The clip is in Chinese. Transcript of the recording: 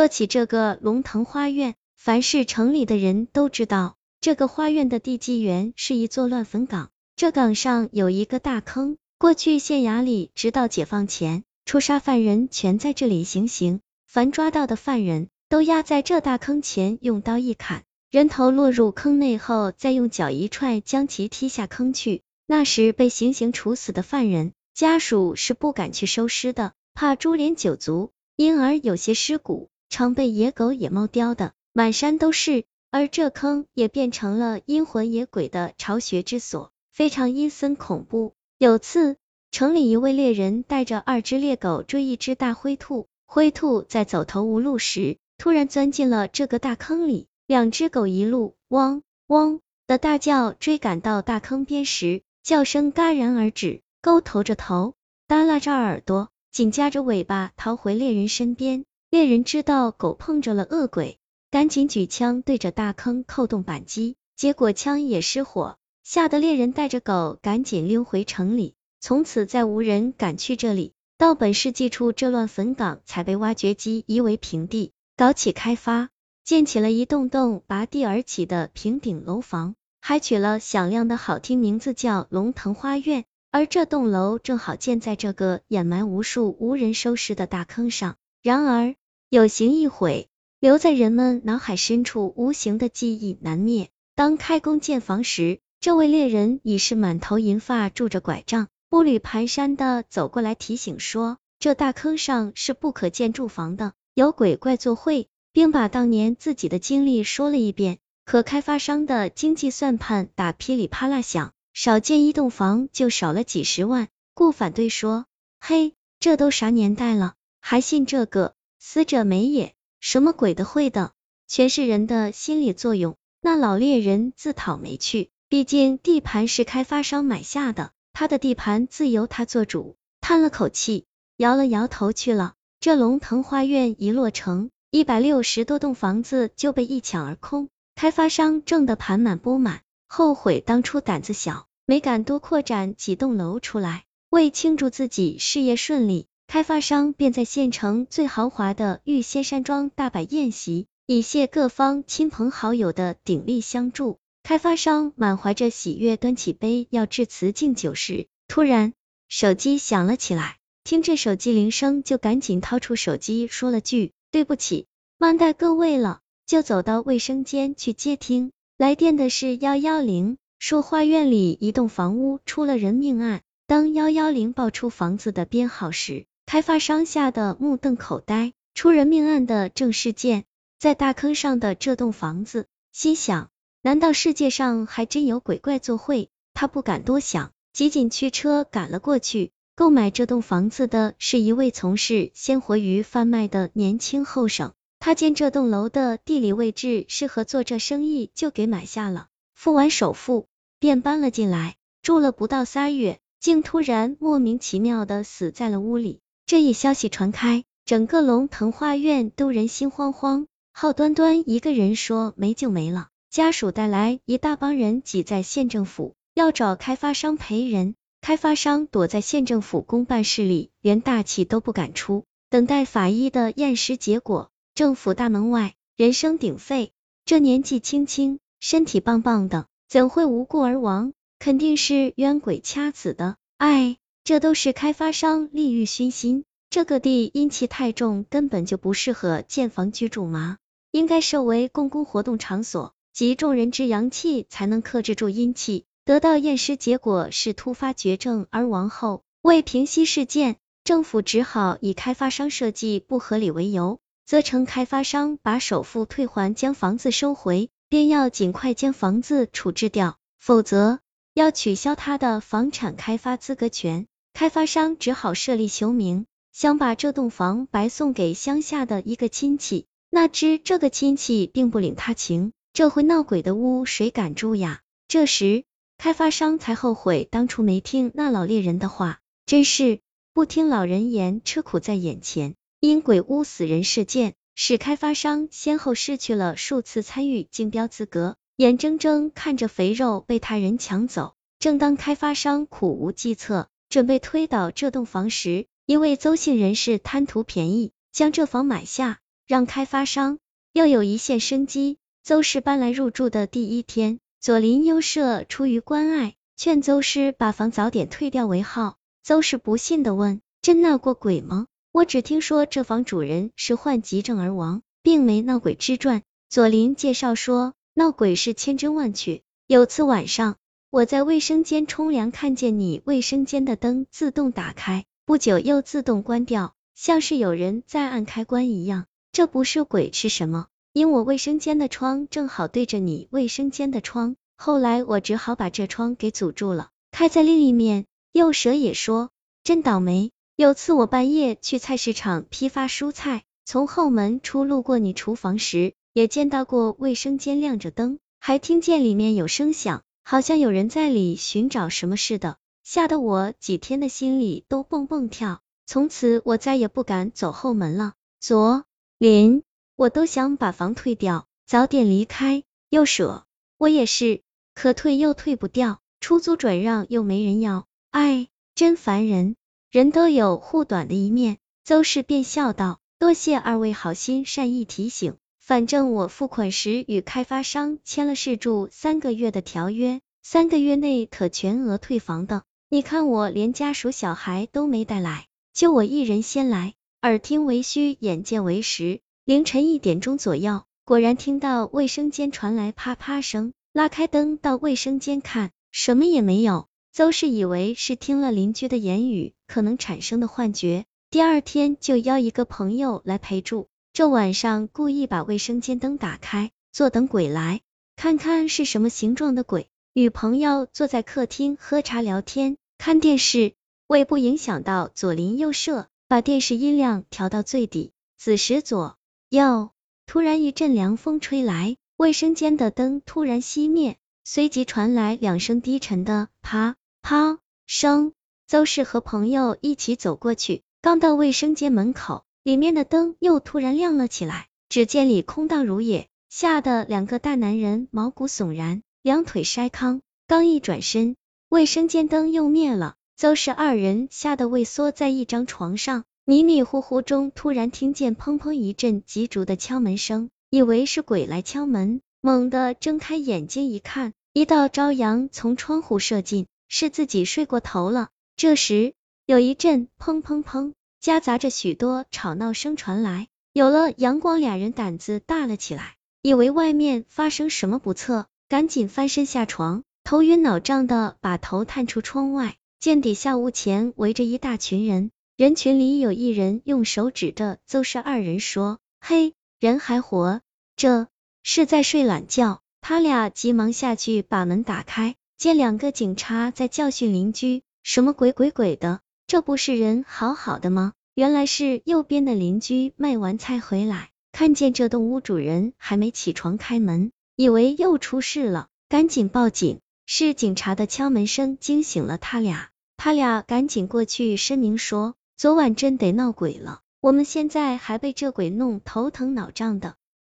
说起这个龙腾花苑，凡是城里的人都知道，这个花苑的地基源是一座乱坟岗，这岗上有一个大坑。过去县衙里直到解放前，出杀犯人全在这里行刑，凡抓到的犯人都压在这大坑前，用刀一砍，人头落入坑内后，再用脚一踹，将其踢下坑去。那时被行刑处死的犯人家属是不敢去收尸的，怕株连九族，因而有些尸骨常被野狗、野猫叼的满山都是。而这坑也变成了阴魂野鬼的巢穴之所，非常阴森恐怖。有次，城里一位猎人带着二只猎狗追一只大灰兔，灰兔在走投无路时，突然钻进了这个大坑里。两只狗一路汪汪的大叫，追赶到大坑边时。叫声戛然而止，勾头着头，耷拉着耳朵，紧夹着尾巴逃回猎人身边。猎人知道狗碰着了恶鬼，赶紧举枪对着大坑扣动扳机，结果枪也失火，吓得猎人带着狗赶紧溜回城里。从此再无人敢去这里。到本世纪初，这乱坟岗才被挖掘机夷为平地，搞起开发，建起了一栋栋拔地而起的平顶楼房。还取了响亮的好听名字叫龙腾花苑，而这栋楼正好建在这个掩埋无数无人收拾的大坑上。然而有形一毁，留在人们脑海深处无形的记忆难灭。当开工建房时，这位猎人已是满头银发，拄着拐杖，步履蹒跚的走过来提醒说：“这大坑上是不可建住房的，有鬼怪作祟。”并把当年自己的经历说了一遍。可开发商的经济算盘打噼里啪啦响，少建一栋房就少了几十万，故反对说：“嘿，这都啥年代了，还信这个？死者没也，什么鬼的会的，全是人的心理作用。”那老猎人自讨没趣，毕竟地盘是开发商买下的，他的地盘自由他做主，叹了口气，摇了摇头去了。这龙腾花苑一落成，一百六十多栋房子就被一抢而空。开发商挣得盘满钵满，后悔当初胆子小，没敢多扩展几栋楼出来。为庆祝自己事业顺利，开发商便在县城最豪华的玉仙山庄大摆宴席，以谢各方亲朋好友的鼎力相助。开发商满怀着喜悦，端起杯要致辞敬酒时，突然手机响了起来。听着手机铃声，就赶紧掏出手机说了句对不起，慢待各位了。就走到卫生间去接听，来电的是幺幺零，说花园里一栋房屋出了人命案。当幺幺零报出房子的编号时，开发商吓得目瞪口呆。出人命案的正是建在大坑上的这栋房子，心想，难道世界上还真有鬼怪作祟？他不敢多想，急紧驱车赶了过去。购买这栋房子的是一位从事鲜活鱼贩卖的年轻后生。他见这栋楼的地理位置适合做这生意，就给买下了。付完首付，便搬了进来，住了不到仨月，竟突然莫名其妙的死在了屋里。这一消息传开，整个龙腾花苑都人心惶惶。浩端端一个人说没就没了，家属带来一大帮人挤在县政府，要找开发商赔人。开发商躲在县政府公办室里，连大气都不敢出，等待法医的验尸结果。政府大门外，人声鼎沸。这年纪轻轻，身体棒棒的，怎会无故而亡？肯定是冤鬼掐死的。哎，这都是开发商利欲熏心。这个地阴气太重，根本就不适合建房居住嘛，应该设为公共活动场所，集众人之阳气，才能克制住阴气。得到验尸结果是突发绝症而亡后，为平息事件，政府只好以开发商设计不合理为由。责成开发商把首付退还，将房子收回，便要尽快将房子处置掉，否则要取消他的房产开发资格权。开发商只好设立求名，想把这栋房白送给乡下的一个亲戚。哪知这个亲戚并不领他情，这会闹鬼的屋谁敢住呀？这时开发商才后悔当初没听那老猎人的话，真是不听老人言，吃苦在眼前。因鬼屋死人事件，使开发商先后失去了数次参与竞标资格，眼睁睁看着肥肉被他人抢走。正当开发商苦无计策，准备推倒这栋房时，一位邹姓人士贪图便宜，将这房买下，让开发商又有一线生机。邹氏搬来入住的第一天，左邻右舍出于关爱，劝邹氏把房早点退掉为好。邹氏不信的问：“真闹过鬼吗？我只听说这房主人是患急症而亡，并没闹鬼之传。”左邻介绍说，闹鬼是千真万确。有次晚上，我在卫生间冲凉，看见你卫生间的灯自动打开，不久又自动关掉，像是有人在按开关一样。这不是鬼是什么？因我卫生间的窗正好对着你卫生间的窗，后来我只好把这窗给阻住了，开在另一面。右蛇也说，真倒霉。有次我半夜去菜市场批发蔬菜，从后门出路过你厨房时，也见到过卫生间亮着灯，还听见里面有声响，好像有人在里寻找什么似的，吓得我几天的心里都蹦蹦跳。从此我再也不敢走后门了。左邻。我都想把房退掉，早点离开。又舍，我也是，可退又退不掉，出租转让又没人要，哎，真烦人。人都有护短的一面。邹氏便笑道：“多谢二位好心善意提醒，反正我付款时与开发商签了试住三个月的条约，三个月内可全额退房的。你看我连家属小孩都没带来，就我一人先来，耳听为虚，眼见为实。”凌晨一点钟左右，果然听到卫生间传来啪啪声，拉开灯到卫生间看，什么也没有。邹氏以为是听了邻居的言语可能产生的幻觉，第二天就邀一个朋友来陪住。这晚上故意把卫生间灯打开，坐等鬼来，看看是什么形状的鬼。与朋友坐在客厅喝茶聊天，看电视，为不影响到左邻右舍，把电视音量调到最低。此时左。右！突然一阵凉风吹来，卫生间的灯突然熄灭，随即传来两声低沉的啪啪声。邹氏和朋友一起走过去，刚到卫生间门口，里面的灯又突然亮了起来，只见里空荡如也，吓得两个大男人毛骨悚然，两腿筛糠。刚一转身，卫生间灯又灭了，邹氏二人吓得畏缩在一张床上。迷迷糊糊中，突然听见砰砰一阵急逐的敲门声，以为是鬼来敲门，猛地睁开眼睛一看，一道朝阳从窗户射进，是自己睡过头了。这时，有一阵砰砰砰，夹杂着许多吵闹声传来。有了阳光，俩人胆子大了起来，以为外面发生什么不测，赶紧翻身下床，头晕脑胀的把头探出窗外，见底下屋前围着一大群人。人群里有一人用手指着邹氏二人说：“嘿，人还活着，是在睡懒觉。”他俩急忙下去把门打开，见两个警察在教训邻居，什么鬼鬼鬼的，这不是人好好的吗？原来是右边的邻居卖完菜回来，看见这栋屋主人还没起床开门，以为又出事了，赶紧报警。是警察的敲门声惊醒了他俩，他俩赶紧过去申明说。昨晚真得闹鬼了，我们现在还被这鬼弄头疼脑胀的。